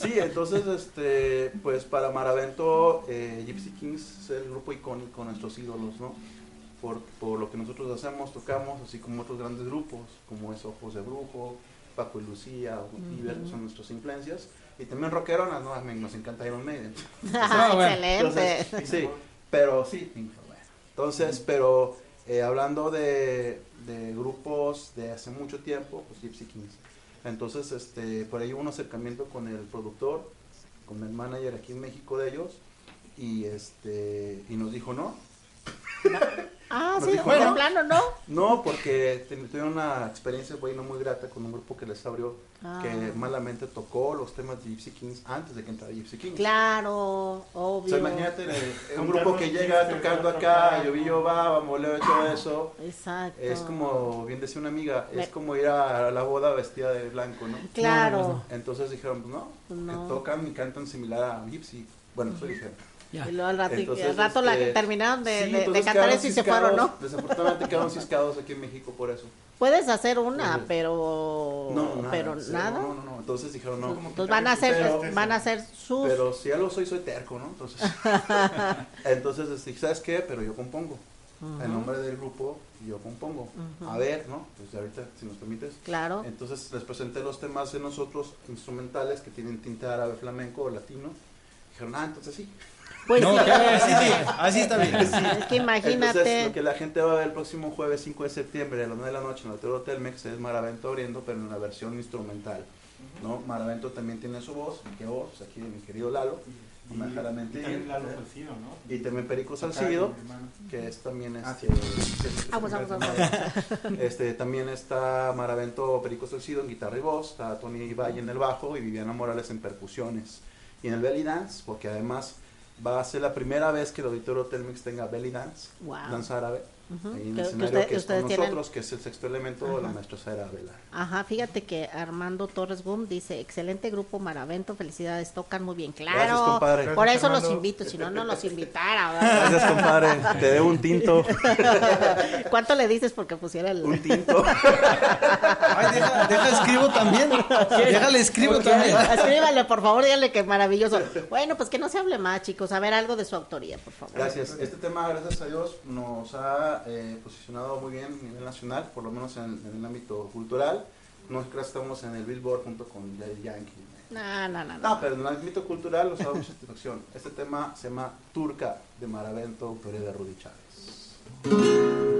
sí, entonces, este, pues para Maravento, eh, Gypsy Kings es el grupo icónico, nuestros ídolos, ¿no? Por, por lo que nosotros hacemos, tocamos, así como otros grandes grupos, como es Ojos de Brujo, Paco y Lucía, o Iber, Ujú. son nuestras influencias. Y también rockeronas, ¿no? Nos encanta Iron Maiden. Ah, excelente. Entonces, sí, pero sí. Entonces, pero eh, hablando de, de grupos de hace mucho tiempo, pues Gypsy Kings. Entonces, este, por ahí hubo un acercamiento con el productor, con el manager aquí en México de ellos, y este, y nos dijo no. Ah, Nos sí, dijo, de "No". plano, ¿no? No, porque tuvieron una experiencia güey, no muy grata con un grupo que les abrió, Ah. que malamente tocó los temas de Gypsy Kings antes de que entrara Gypsy Kings. Claro, O obvio. sea, imagínate eh, un grupo que llega tocando acá, yo vi yo va, bamboleo y todo eso. Exacto. Es como, bien decía una amiga, es como ir a la boda vestida de blanco, ¿no? Claro. Entonces dijeron, pues no, Pues no. que tocan y cantan similar a Gypsy. Bueno, eso dijeron. Y luego al rato, Entonces, al rato la, este, terminaron de, sí, de- de entonces cantar eso y se fueron, ¿no? Desafortunadamente quedaron ciscados aquí en México por eso. Puedes hacer una, Entonces, pero No, nada, pero cero, nada. No, no, no. Entonces dijeron, no. Pues van a hacer Pero- van a hacer sus Pero si ya lo soy, soy terco, ¿no? Entonces, entonces este, ¿sabes qué? Pero yo compongo. Ujú. En nombre del grupo, yo compongo. A ver, ¿no? Pues ahorita, si nos permites. Claro. Entonces les presenté los temas de nosotros, instrumentales, que tienen tinte árabe, flamenco o latino. Dijeron, ah, entonces sí. Pues No, sí. ¿qué? Sí, sí, así está bien. Sí. Es que imagínate. Entonces, lo que la gente va a ver el próximo jueves 5 de septiembre a las 9 de la noche en el Hotel Telmex es Maravento abriendo, pero en la versión instrumental. ¿no? Maravento también tiene su voz, mi que voz, aquí de mi querido Lalo. No me dejará mentir. también Lalo Salcido, ¿no? Y también Perico Salcido, que es también Ah, este, sí. Vamos, vamos, vamos. este, también está Maravento Perico Salcido en guitarra y voz, está Tony Valle en el bajo y Viviana Morales en percusiones. Y en el belly dance, porque además va a ser la primera vez que el Auditorio Telmex tenga belly dance, Wow. danza árabe, Que- que usted- que es con tienen- nosotros, que es el sexto elemento de la Ajá. maestra Sara Vela. Ajá, fíjate que Armando Torres Gum dice, excelente grupo Maravento, felicidades, tocan muy bien. Claro, Gracias, compadre. por Gracias, eso los invito, si no, no los invitara. ¿verdad? Gracias, compadre. Te debo un tinto. ¿Cuánto le dices porque pusiera el... Un tinto. Ay, deja, deja escribo también. Déjale escribo también. Escríbale, por favor, dígale que maravilloso. Bueno, pues que no se hable más, chicos. A ver, algo de su autoría, por favor. Gracias. Este tema, gracias a Dios, nos ha eh, posicionado muy bien a nivel nacional, por lo menos en, en el ámbito cultural. Nosotros estamos en el Billboard junto con Daddy Yankee. No, no, no. No, pero en el ámbito cultural nos dado mucha satisfacción. Este tema se llama Turca de Maravento, autoría de Rudy Chávez.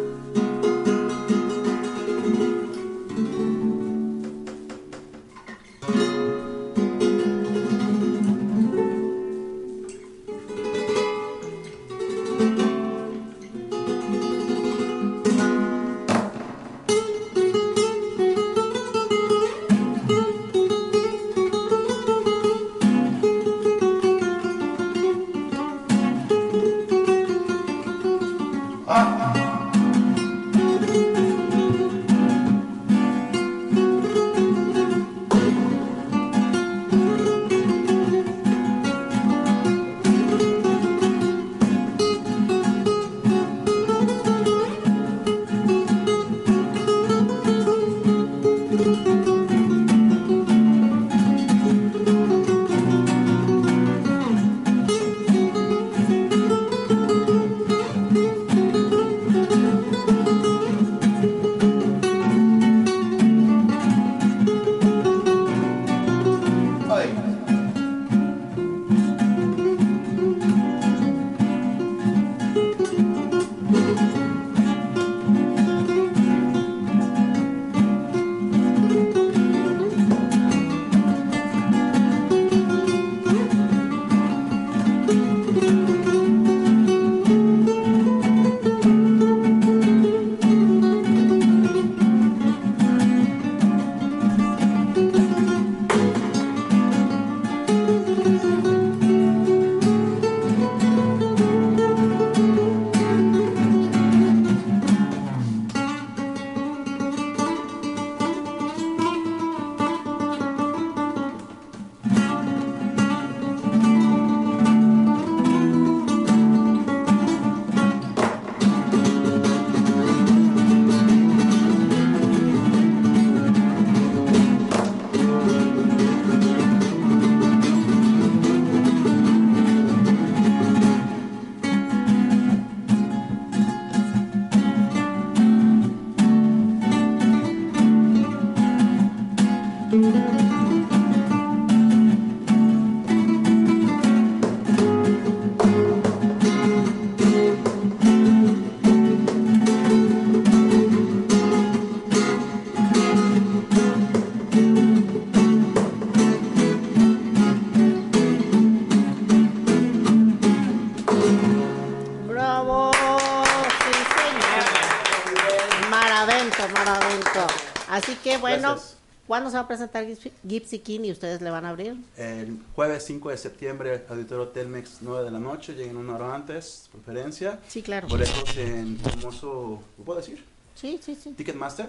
¿Cuándo se va a presentar Gypsy- King y ustedes le van a abrir? El jueves 5 de septiembre, Auditorio Telmex, 9 de la noche. Lleguen una hora antes, preferencia. Sí, claro. Boletos en famoso, ¿lo puedo decir? Sí, sí, sí. Ticketmaster.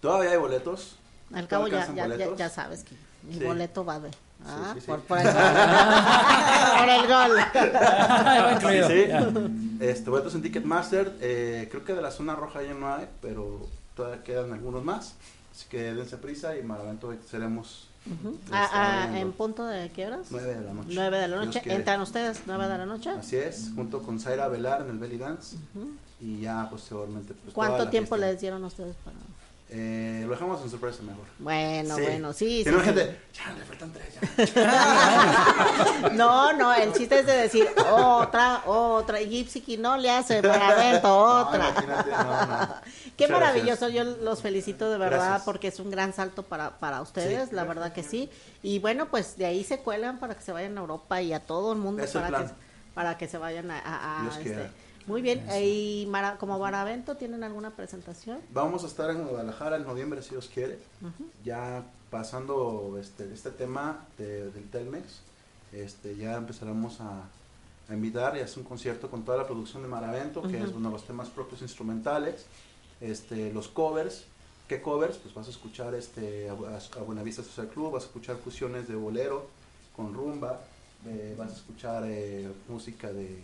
Todavía hay boletos. Al cabo ya, ya, boletos. ya sabes que mi Sí. boleto va de... Ah, sí, sí. Por, por el gol. por el gol. Sí, sí. Este, boletos en Ticketmaster. eh, creo que de la zona roja ya no hay, pero todavía quedan algunos más. Así que dense prisa y Maravento seremos este, Ah, ah, abriendo. ¿En punto de qué horas? 9 de la noche. 9 de la noche. ¿Entran ustedes 9 de la noche? Así es, junto con Zaira Velar en el Belly Dance. Y ya posteriormente. Pues, ¿Cuánto tiempo les dieron a ustedes para...? Eh, lo dejamos en sorpresa mejor. Bueno, Sí. bueno, sí, Si sí, no, sí. gente, ya le faltan tres, ya. No, no, el chiste es de decir otra, otra, y Gypsy King no le hace para evento otra. imagínate, no, no. Qué Muchas maravilloso, yo los felicito de verdad Gracias. porque es un gran salto para, para ustedes, Sí. la verdad que sí. Y bueno, pues de ahí se cuelan para que se vayan a Europa y a todo el mundo Es el para que, para que se vayan a... a- a, Dios este, quiera. Muy bien, y Mara- como Maravento, ¿tienen alguna presentación? Vamos a estar en Guadalajara en noviembre, si Dios quiere. Ya pasando este, este tema de- del Telmex, este, ya empezaremos a, a invitar y hacer un concierto con toda la producción de Maravento, que es uno de los temas propios instrumentales, este, los covers. ¿Qué covers? Pues vas a escuchar este, a, a Buenavista Social Club, vas a escuchar fusiones de bolero con rumba, eh, vas a escuchar eh, música de,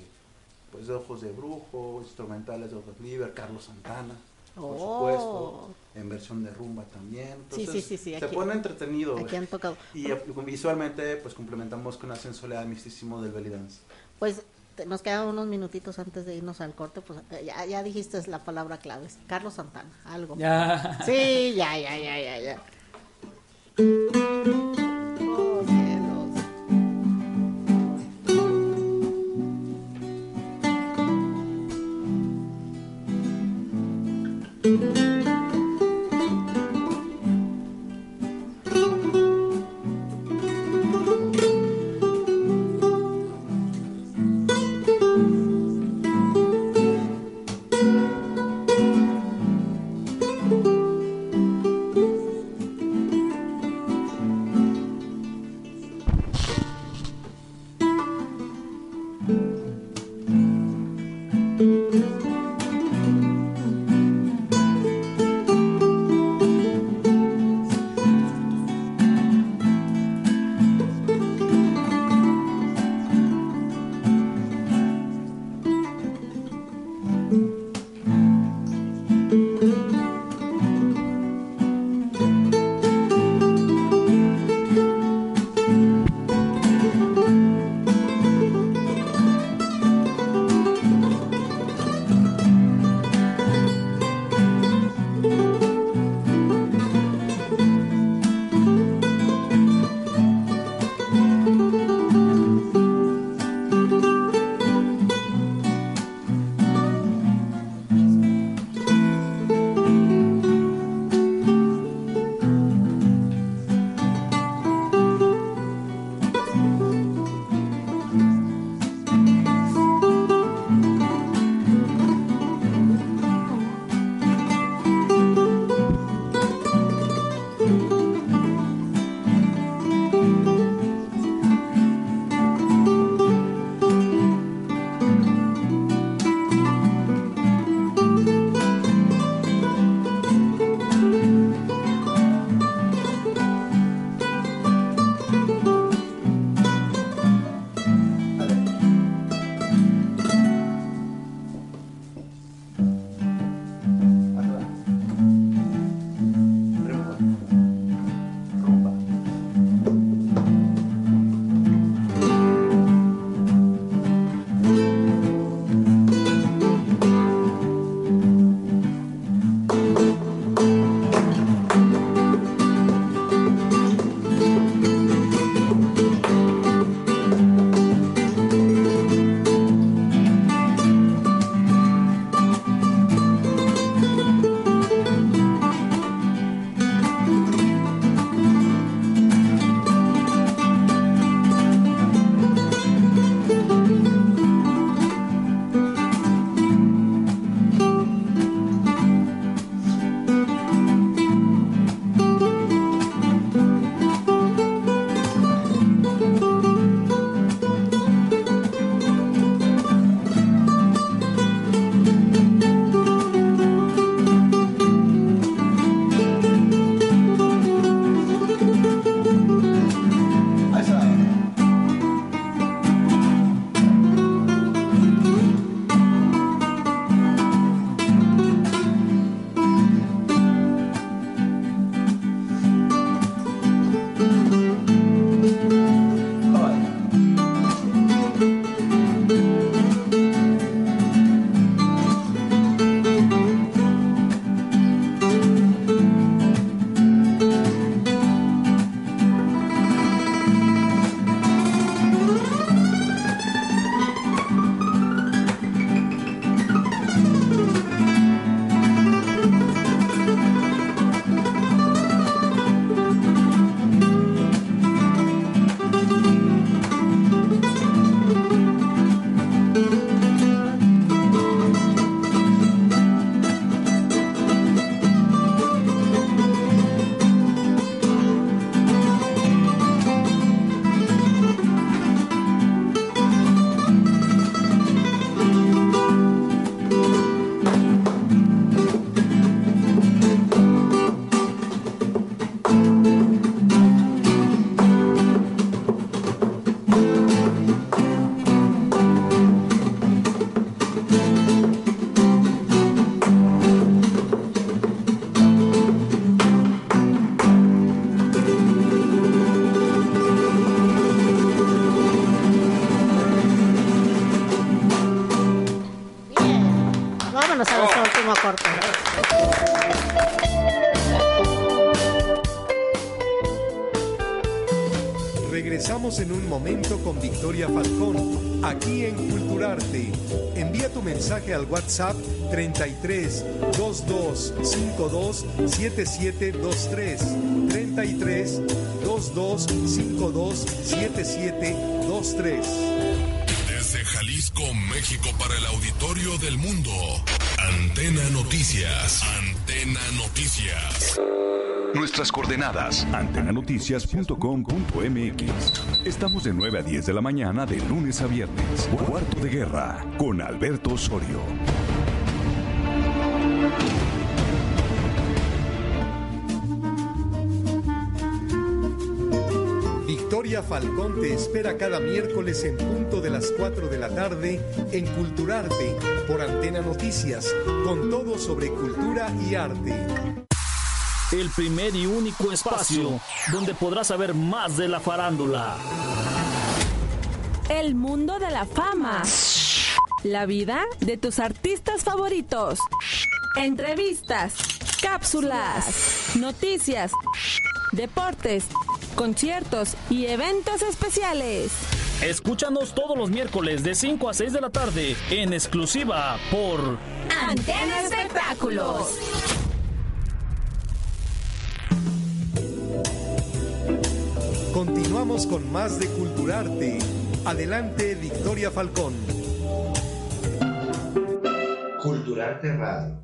pues, de Ojos de Brujo, instrumentales de Otto Liver, Carlos Santana por Oh. supuesto, en versión de rumba también. Sí, Entonces, sí, sí, sí, Se aquí- pone entretenido. Aquí han tocado. Y eh, visualmente, pues complementamos con la sensualidad mistísimo del belly dance. Pues te- nos quedan unos minutitos antes de irnos al corte, pues eh, ya, ya dijiste la palabra clave, Carlos Santana, algo. Ya. Sí, ya, ya, ya, ya, ya. Mensaje al WhatsApp 33 22 52 7723. 33 22 52 7723. Desde Jalisco, México, para el auditorio del mundo. Antena Noticias. Antena Noticias. Nuestras coordenadas, antenanoticias.com.mx. Estamos de 9 a 10 de la mañana de lunes a viernes. Cuarto de guerra con Alberto Osorio. Victoria Falcón te espera cada miércoles en punto de las 4 de la tarde en Culturarte por Antena Noticias, con todo sobre cultura y arte. El primer y único espacio donde podrás saber más de la farándula. El mundo de la fama. La vida de tus artistas favoritos. Entrevistas, cápsulas, noticias, deportes, conciertos y eventos especiales. Escúchanos todos los miércoles de 5 a 6 de la tarde en exclusiva por Antena Espectáculos. Continuamos con más de Culturarte. Adelante, Victoria Falcón. Culturarte Radio.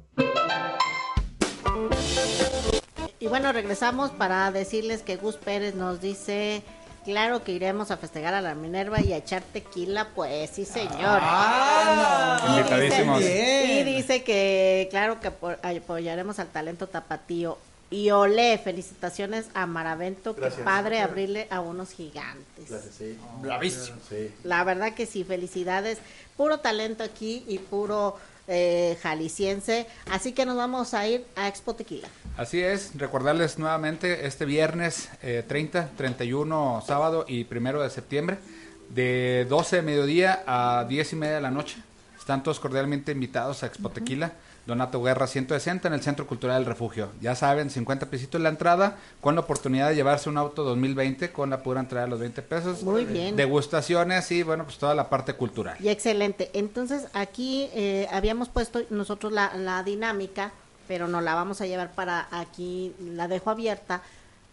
Y bueno, regresamos para decirles que Gus Pérez nos dice, claro que iremos a festejar a la Minerva y a echar tequila, pues sí señor. Ah, y, dice, y dice que claro que apo- apoyaremos al talento tapatío. Y ole, felicitaciones a Maravento, que padre abrirle a unos gigantes. Gracias, sí. Bravísimo. Sí. La verdad que sí, felicidades. Puro talento aquí y puro eh, jalisciense. Así que nos vamos a ir a Expo Tequila. Así es, recordarles nuevamente este viernes eh, 30, 31, sábado y primero de septiembre, de 12 de mediodía a 10 y media de la noche. Están todos cordialmente invitados a Expo Tequila, Donato Guerra 160 en el Centro Cultural del Refugio. Ya saben, 50 pesitos la entrada, con la oportunidad de llevarse un auto 2020 con la pura entrada de los 20 pesos. Muy bien. Degustaciones y bueno, pues toda la parte cultural. Y excelente. Entonces aquí eh, habíamos puesto nosotros la, la dinámica, pero no la vamos a llevar para aquí, la dejo abierta.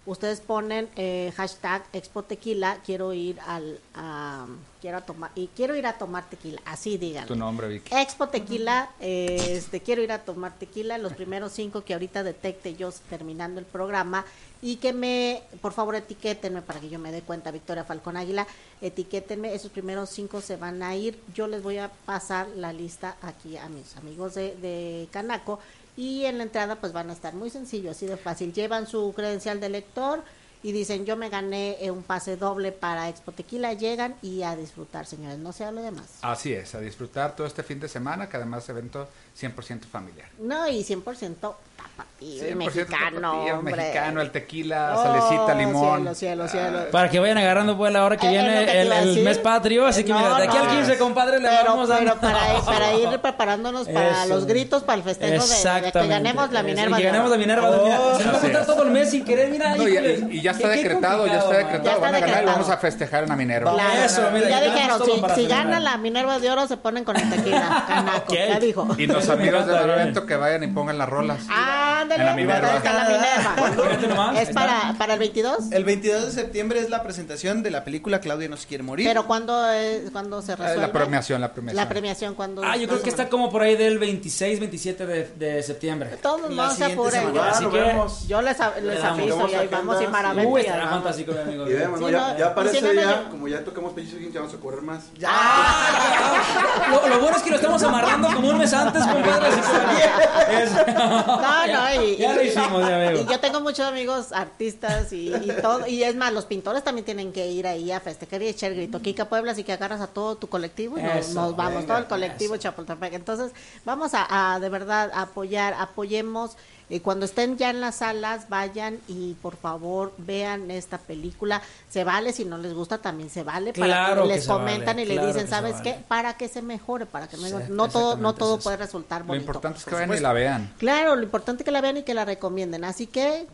Ustedes ponen eh, hashtag Expo Tequila, quiero ir al, a, quiero a tomar, y quiero ir a tomar tequila, así digan. Tu nombre, Vicky. Expo Tequila, eh, este, quiero ir a tomar tequila, los primeros cinco que ahorita detecte yo terminando el programa y que me, por favor, etiquétenme para que yo me dé cuenta, Victoria Falcón Águila, etiquétenme, esos primeros cinco se van a ir, yo les voy a pasar la lista aquí a mis amigos de, de Canaco y en la entrada pues van a estar muy sencillo, así de fácil, llevan su credencial de lector y dicen yo me gané eh, un pase doble para Expo Tequila, llegan y a disfrutar, señores, no se hable de más. Así es, a disfrutar todo este fin de semana, que además es evento 100% familiar. No, y 100% tapatío, y 100% mexicano, tapatío, hombre. mexicano, el tequila, Oh, salecita, limón. Cielo, cielo, cielo. Para que vayan agarrando pues la hora que Eh, viene que el, mes patrio, así que No, mira, de aquí no. al 15, compadre, le pero, vamos a pero para, para ir preparándonos para Eso. los gritos, para el festejo de- de, que ganemos la Minerva. y que ganemos la Minerva de Oh, se va a contar todo el mes sin querer, mira. No, y, ya está decretado, ya está decretado. Ya está Van a ganar y vamos a festejar en la Minerva. Claro. Eso, mira, ya dijeron, si, gana la Minerva de oro, se ponen con el tequila. Canaco, ya dijo. Y los amigos del evento que vayan y pongan las rolas. Ándale, En la Minerva. está la Es ahí para, para el 22. El 22 de septiembre es la presentación de la película Claudia no se quiere morir. Pero cuando, eh, cuando se Eh, resuelve. La premiación, la premiación. La premiación cuando. Ah, yo creo que está como por ahí del 26, 27 de, de septiembre. Todos se siguiente apuren. semana. Así nos que- vemos. Yo les, a- les aviso y ahí vamos maravilla. Uy, y ahí estará vamos. fantástico, mi amigo. Y ya, no, ya y parece si no, ya, no- como ya tocamos Pellizco ya vamos a correr más. Lo, lo bueno es que lo estamos amarrando como un mes antes, compadre. Es- No, no, y, Ya lo hicimos, mi amigo. y yo tengo muchos amigos artistas y, y todo, y es más, los pintores también tienen que ir ahí a festejar y echar grito. Kika Puebla, así que agarras a todo tu colectivo y nos, Eso, nos vamos, venga, todo el colectivo Chapultepec. Entonces, vamos a, a, de verdad a apoyar, apoyemos. Eh, cuando estén ya en las salas, vayan y por favor vean esta película. Se vale, si no les gusta también se vale. Para Claro que que les vale, comentan y le dicen, que ¿sabes vale. qué? Para que se mejore, para que mejore. Sí, no todo, no todo es puede resultar Lo bonito. importante es que vayan y la vean. Claro, lo importante es que la vean y que la recomienden. Así que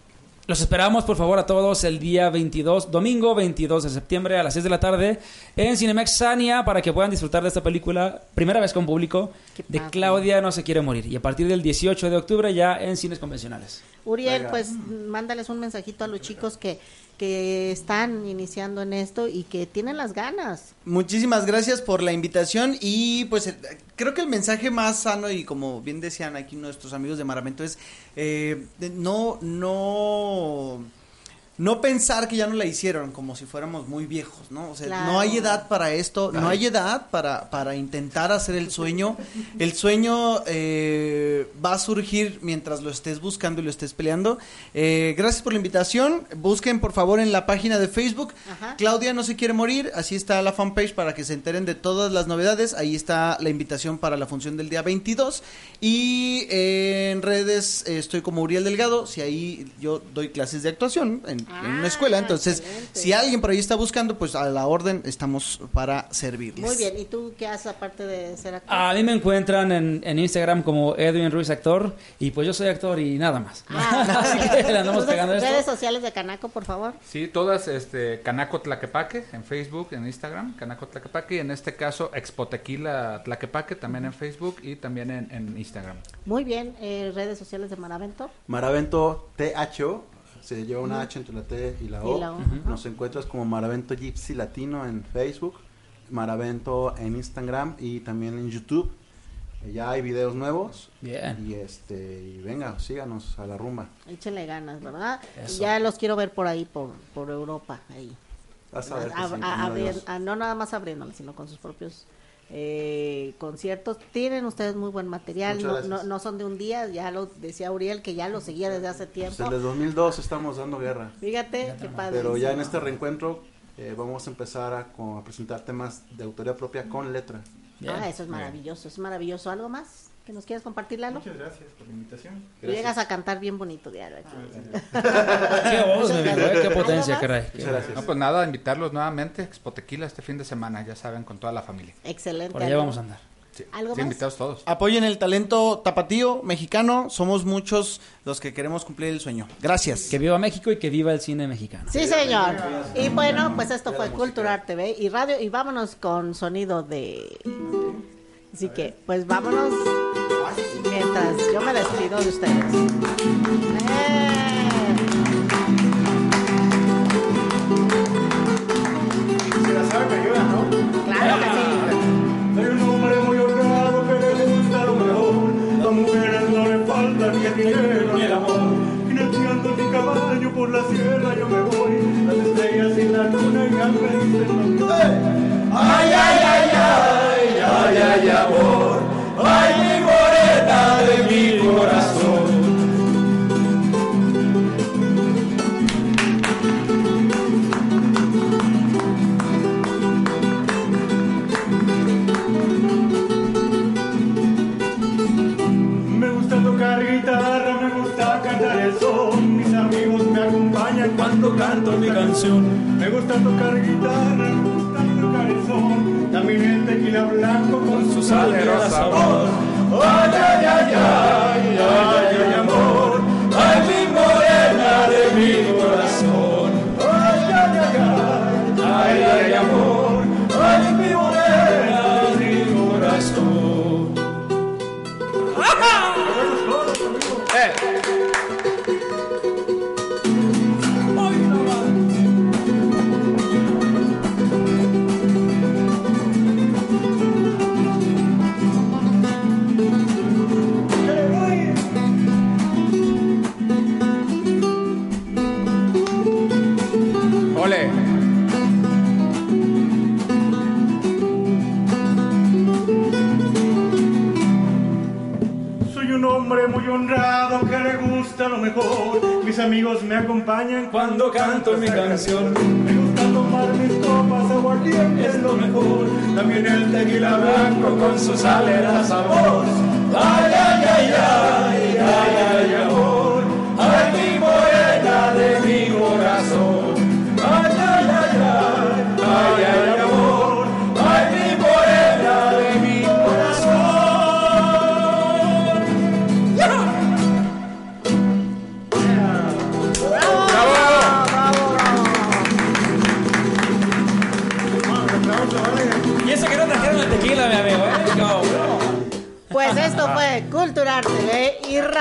Los esperamos, por favor, a todos el día 22, domingo 22 de septiembre a las 6 de la tarde en Cinemex Sania para que puedan disfrutar de esta película, primera vez con público, de. Claudia no se quiere morir. Y a partir del 18 de octubre ya en cines convencionales. Uriel, Venga. pues mándales un mensajito a los chicos que, que están iniciando en esto y que tienen las ganas. Muchísimas gracias por la invitación y pues eh, creo que el mensaje más sano y como bien decían aquí nuestros amigos de Maramento es eh, no, no, no pensar que ya no la hicieron como si fuéramos muy viejos, ¿no? O sea, Claro. no hay edad para esto, no Ay. hay edad para, para intentar hacer el sueño. El sueño eh, va a surgir mientras lo estés buscando y lo estés peleando. Eh, gracias por la invitación. Busquen por favor en la página de Facebook Ajá. Claudia no se quiere morir, así está la fanpage para que se enteren de todas las novedades, ahí está la invitación para la función del día 22 y eh, en redes eh, estoy como Uriel Delgado, si ahí yo doy clases de actuación en, en Ah, una escuela, entonces excelente. si alguien por ahí está buscando, pues a la orden estamos para servirles. Muy bien, ¿y tú qué haces aparte de ser actor? A mí me encuentran en, en Instagram como Edwin Ruiz Actor y pues yo soy actor y nada más. Así que le andamos Entonces, pegando esto. Ah. redes sociales de Canaco, por favor. Sí, todas, este, Canaco Tlaquepaque en Facebook, en Instagram, Canaco Tlaquepaque, y en este caso Expotequila Tlaquepaque también en Facebook y también en, en Instagram. Muy bien, eh, redes sociales de Maravento. Maravento THO, se lleva una H entre la T y la O. Y la O, Ujú. ajá. Nos encuentras como Maravento Gypsy Latino en Facebook, Maravento en Instagram y también en YouTube. Eh, Ya hay videos nuevos. Bien. Y este, y venga, síganos a la rumba. Échenle ganas, ¿verdad? Eso. Ya los quiero ver por ahí, por, por Europa, ahí. Vas a ver que A- sí, a- primero abrir- Dios. a- no nada más abriéndola, sino con sus propios eh, conciertos. Tienen ustedes muy buen material, no, no, no son de un día, ya lo decía Uriel, que ya lo seguía desde hace Pues tiempo. el de 2002 estamos dando guerra. Fíjate, qué padre. Pero ya en este reencuentro eh, vamos a empezar a, a presentar temas de autoría propia con letra. Bien. Ah, eso es maravilloso, es maravilloso. ¿Algo más que nos quieras compartir, Lalo? Muchas gracias por la invitación. Tú llegas a cantar bien bonito, diario. aquí. Qué voz, amigo, eh, qué potencia, caray. Muchas gracias. No, pues nada, invitarlos nuevamente a Expotequila este fin de semana, ya saben, con toda la familia. Excelente. Por allá vamos a andar. Sí, ¿Algo sí, más? invitados todos. Apoyen el talento tapatío mexicano, somos muchos los que queremos cumplir el sueño. Gracias. Que viva México y que viva el cine mexicano. Sí, señor. Y bueno, pues esto fue Cultural TV y Radio y vámonos con sonido de... Así que, pues vámonos mientras yo me despido de ustedes. ¡Eh! Si la sabe, me ayuda, ¿no? Claro que sí. Soy un hombre muy honrado que le gusta lo mejor. A mujeres no le falta ni el dinero ni el amor. Jineteando mi caballo por la sierra yo me voy. Las estrellas y la luna ya me dicen Ay, ay, ay, ay, ay, ay, amor. Ay, mi morena de mi corazón. Me gusta tocar guitarra, me gusta cantar el son. Mis amigos me acompañan cuando canto mi canción. Me gusta tocar guitarra, me gusta tocar el son. También el tequila blanco con su salero sabor. Ay, ay, ay, ay, Mis amigos me acompañan cuando canto mi canción. Me gusta tomar mis copas, aguardiente es lo mejor. También el tequila blanco con su salera sabor. Ay, ay, ay, ay, ay, ay, amor. Ay, mi morena de mi corazón. Ay, ay, ay, ay, ay, ay,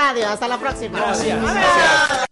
Radio. Hasta la próxima. Gracias.